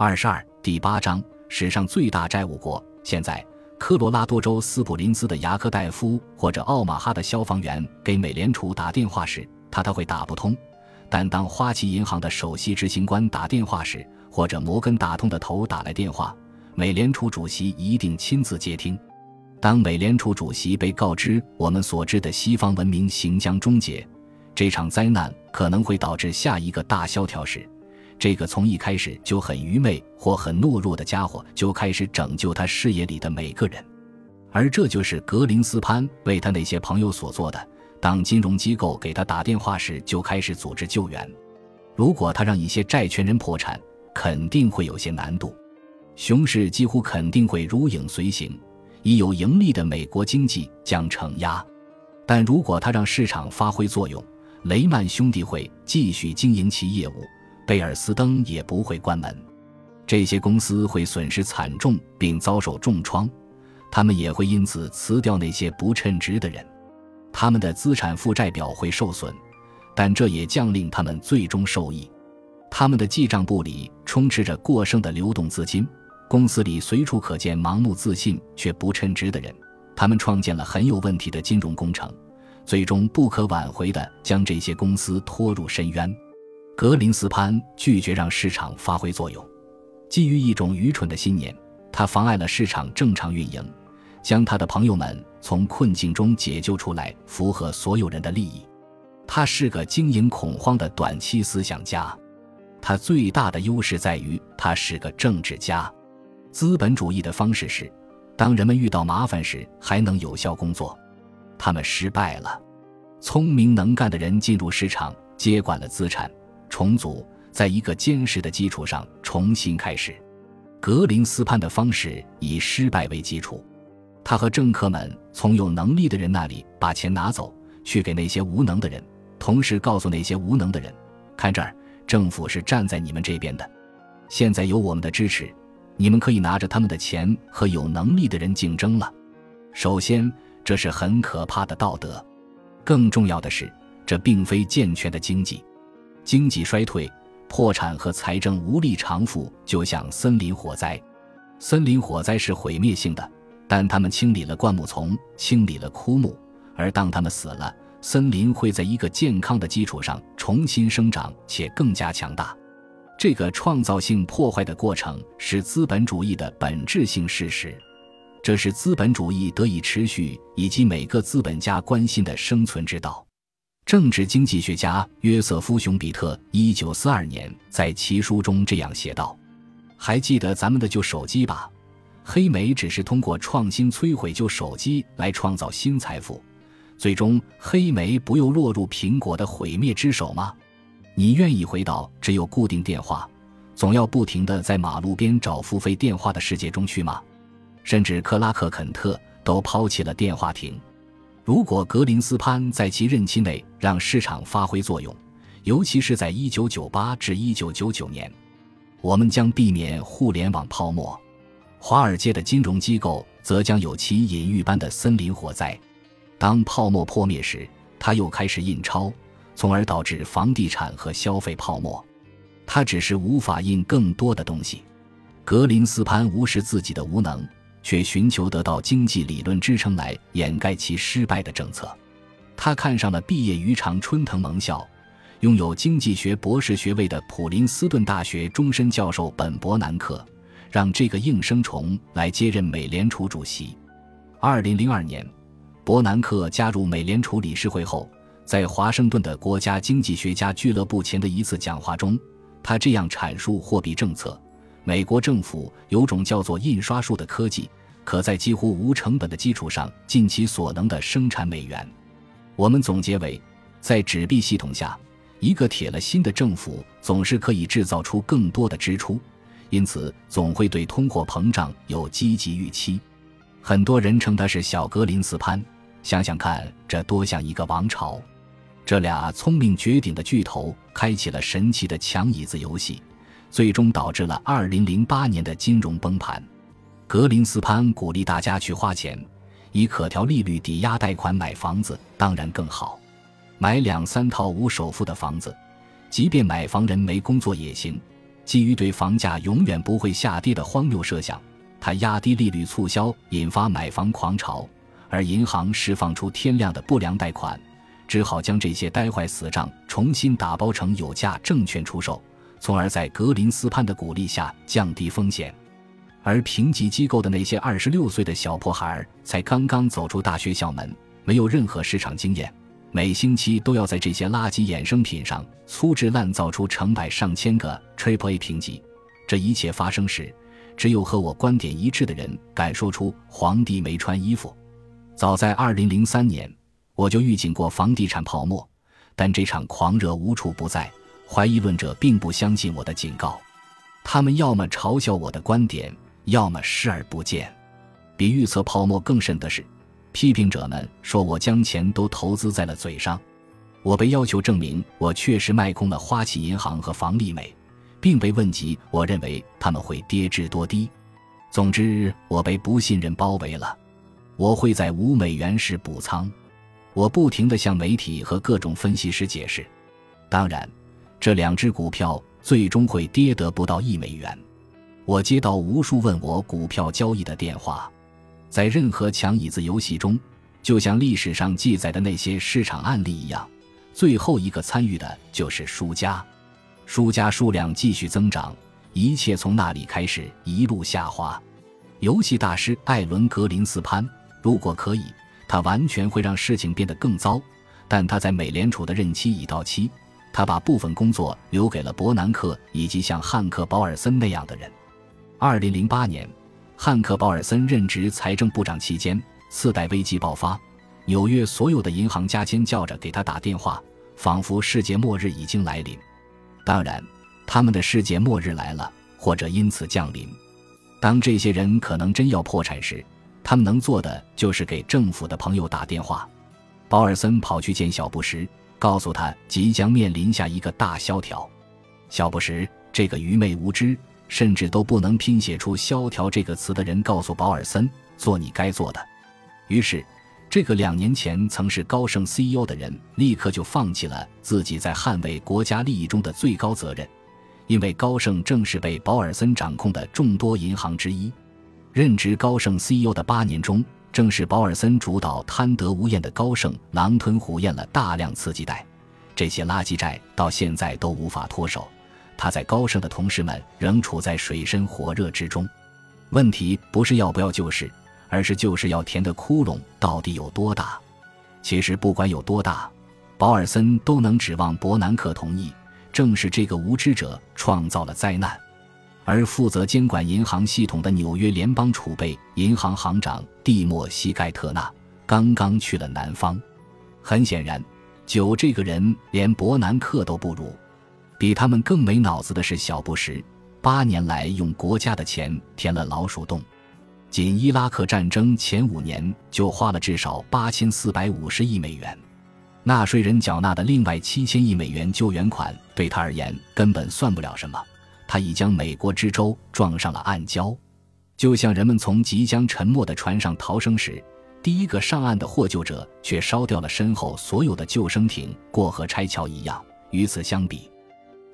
二十二第八章史上最大债务国。现在，科罗拉多州斯普林斯的牙科大夫或者奥马哈的消防员给美联储打电话时，他他会打不通；但当花旗银行的首席执行官打电话时，或者摩根大通的头打来电话，美联储主席一定亲自接听。当美联储主席被告知我们所知的西方文明行将终结，这场灾难可能会导致下一个大萧条时，这个从一开始就很愚昧或很懦弱的家伙就开始拯救他视野里的每个人，而这就是格林斯潘为他那些朋友所做的。当金融机构给他打电话时，就开始组织救援。如果他让一些债权人破产，肯定会有些难度。熊市几乎肯定会如影随形，已有盈利的美国经济将承压。但如果他让市场发挥作用，雷曼兄弟会继续经营其业务。贝尔斯登也不会关门，这些公司会损失惨重并遭受重创，他们也会因此辞掉那些不称职的人，他们的资产负债表会受损，但这也将令他们最终受益。他们的记账簿里充斥着过剩的流动资金，公司里随处可见盲目自信却不称职的人，他们创建了很有问题的金融工程，最终不可挽回地将这些公司拖入深渊。格林斯潘拒绝让市场发挥作用，基于一种愚蠢的信念，他妨碍了市场正常运营，将他的朋友们从困境中解救出来，符合所有人的利益。他是个经营恐慌的短期思想家，他最大的优势在于他是个政治家。资本主义的方式是，当人们遇到麻烦时还能有效工作。他们失败了。聪明能干的人进入市场，接管了资产。重组，在一个坚实的基础上重新开始。格林斯潘的方式以失败为基础，他和政客们从有能力的人那里把钱拿走，去给那些无能的人，同时告诉那些无能的人：“看这儿，政府是站在你们这边的。现在有我们的支持，你们可以拿着他们的钱和有能力的人竞争了。”首先，这是很可怕的道德；更重要的是，这并非健全的经济。经济衰退、破产和财政无力偿付，就像森林火灾。森林火灾是毁灭性的，但他们清理了灌木丛，清理了枯木，而当他们死了，森林会在一个健康的基础上重新生长，且更加强大。这个创造性破坏的过程是资本主义的本质性事实，这是资本主义得以持续以及每个资本家关心的生存之道。政治经济学家约瑟夫·熊彼特一九四二年在其书中这样写道：“还记得咱们的旧手机吧？黑莓只是通过创新摧毁旧手机来创造新财富，最终黑莓不又落入苹果的毁灭之手吗？你愿意回到只有固定电话，总要不停地在马路边找付费电话的世界中去吗？甚至克拉克·肯特都抛弃了电话亭。”如果格林斯潘在其任期内让市场发挥作用，尤其是在1998至1999年，我们将避免互联网泡沫；华尔街的金融机构则将有其隐喻般的森林火灾。当泡沫破灭时，他又开始印钞，从而导致房地产和消费泡沫。他只是无法印更多的东西。格林斯潘无视自己的无能。却寻求得到经济理论支撑来掩盖其失败的政策。他看上了毕业于常春藤盟校、拥有经济学博士学位的普林斯顿大学终身教授本·伯南克，让这个应声虫来接任美联储主席。二零零二年，伯南克加入美联储理事会后，在华盛顿的国家经济学家俱乐部前的一次讲话中，他这样阐述货币政策。美国政府有种叫做印刷术的科技，可在几乎无成本的基础上尽其所能的生产美元。我们总结为，在纸币系统下，一个铁了心的政府总是可以制造出更多的支出，因此总会对通货膨胀有积极预期。很多人称他是小格林斯潘。想想看，这多像一个王朝！这俩聪明绝顶的巨头开启了神奇的抢椅子游戏。最终导致了2008年的金融崩盘。格林斯潘鼓励大家去花钱，以可调利率抵押贷款买房子，当然更好。买两三套无首付的房子，即便买房人没工作也行。基于对房价永远不会下跌的荒谬设想，他压低利率促销，引发买房狂潮，而银行释放出天量的不良贷款，只好将这些呆坏死账重新打包成有价证券出售，从而在格林斯潘的鼓励下降低风险。而评级机构的那些二十六岁的小破孩才刚刚走出大学校门，没有任何市场经验。每星期都要在这些垃圾衍生品上粗制滥造出成百上千个 Triple A 评级。这一切发生时，只有和我观点一致的人敢说出“皇帝没穿衣服”。早在2003年，我就预警过房地产泡沫，但这场狂热无处不在。怀疑论者并不相信我的警告，他们要么嘲笑我的观点，要么视而不见。比预测泡沫更甚的是。批评者们说我将钱都投资在了嘴上，我被要求证明我确实卖空了花旗银行和房利美，并被问及我认为他们会跌至多低。总之，我被不信任包围了。我会在五美元时补仓。我不停地向媒体和各种分析师解释，当然，这两只股票最终会跌得不到一美元。我接到无数问我股票交易的电话。在任何抢椅子游戏中，就像历史上记载的那些市场案例一样，最后一个参与的就是输家。输家数量继续增长，一切从那里开始一路下滑。游戏大师艾伦·格林斯潘，如果可以，他完全会让事情变得更糟。但他在美联储的任期已到期，他把部分工作留给了伯南克以及像汉克·保尔森那样的人。二零零八年。汉克·保尔森任职财政部长期间，次贷危机爆发，纽约所有的银行家尖叫着给他打电话，仿佛世界末日已经来临。当然，他们的世界末日来了，或者因此降临。当这些人可能真要破产时，他们能做的就是给政府的朋友打电话。保尔森跑去见小布什，告诉他即将面临下一个大萧条。小布什这个愚昧无知。甚至都不能拼写出“萧条”这个词的人告诉保尔森：“做你该做的。”于是，这个两年前曾是高盛 CEO 的人立刻就放弃了自己在捍卫国家利益中的最高责任，因为高盛正是被保尔森掌控的众多银行之一。任职高盛 CEO 的八年中，正是保尔森主导贪得无厌的高盛狼吞虎咽了大量刺激贷，这些垃圾债到现在都无法脱手。他在高盛的同事们仍处在水深火热之中，问题不是要不要救市，而是救市要填的窟窿到底有多大。其实不管有多大，保尔森都能指望伯南克同意。正是这个无知者创造了灾难，而负责监管银行系统的纽约联邦储备银行行长蒂莫西·盖特纳刚刚去了南方。很显然，九这个人连伯南克都不如。比他们更没脑子的是小布什，八年来用国家的钱填了老鼠洞，仅伊拉克战争前五年就花了至少八千四百五十亿美元，纳税人缴纳的另外七千亿美元救援款对他而言根本算不了什么，他已将美国之舟撞上了暗礁，就像人们从即将沉没的船上逃生时，第一个上岸的获救者却烧掉了身后所有的救生艇过河拆桥一样。与此相比，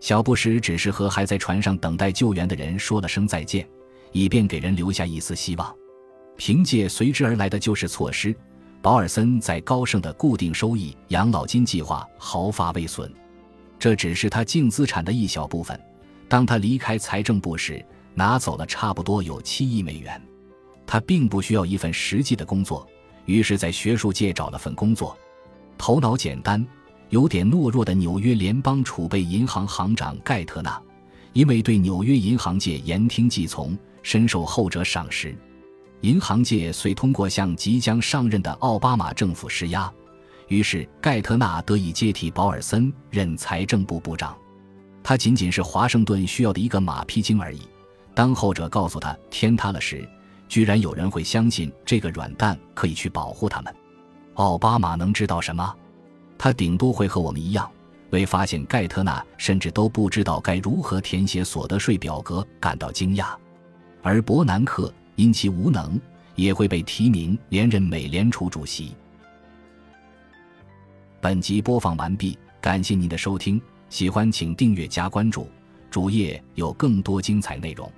小布什只是和还在船上等待救援的人说了声再见，以便给人留下一丝希望。凭借随之而来的救市措施，保尔森在高盛的固定收益养老金计划毫发未损。这只是他净资产的一小部分。当他离开财政部时，拿走了差不多有七亿美元。他并不需要一份实际的工作，于是，在学术界找了份工作，头脑简单。有点懦弱的纽约联邦储备银行行长盖特纳，因为对纽约银行界言听计从，深受后者赏识。银行界遂通过向即将上任的奥巴马政府施压，于是盖特纳得以接替保尔森任财政部部长。他仅仅是华盛顿需要的一个马屁精而已。当后者告诉他天塌了时，居然有人会相信这个软蛋可以去保护他们。奥巴马能知道什么？他顶多会和我们一样，为发现盖特纳甚至都不知道该如何填写所得税表格感到惊讶，而伯南克因其无能也会被提名连任美联储主席。本集播放完毕，感谢您的收听，喜欢请订阅加关注。主页有更多精彩内容。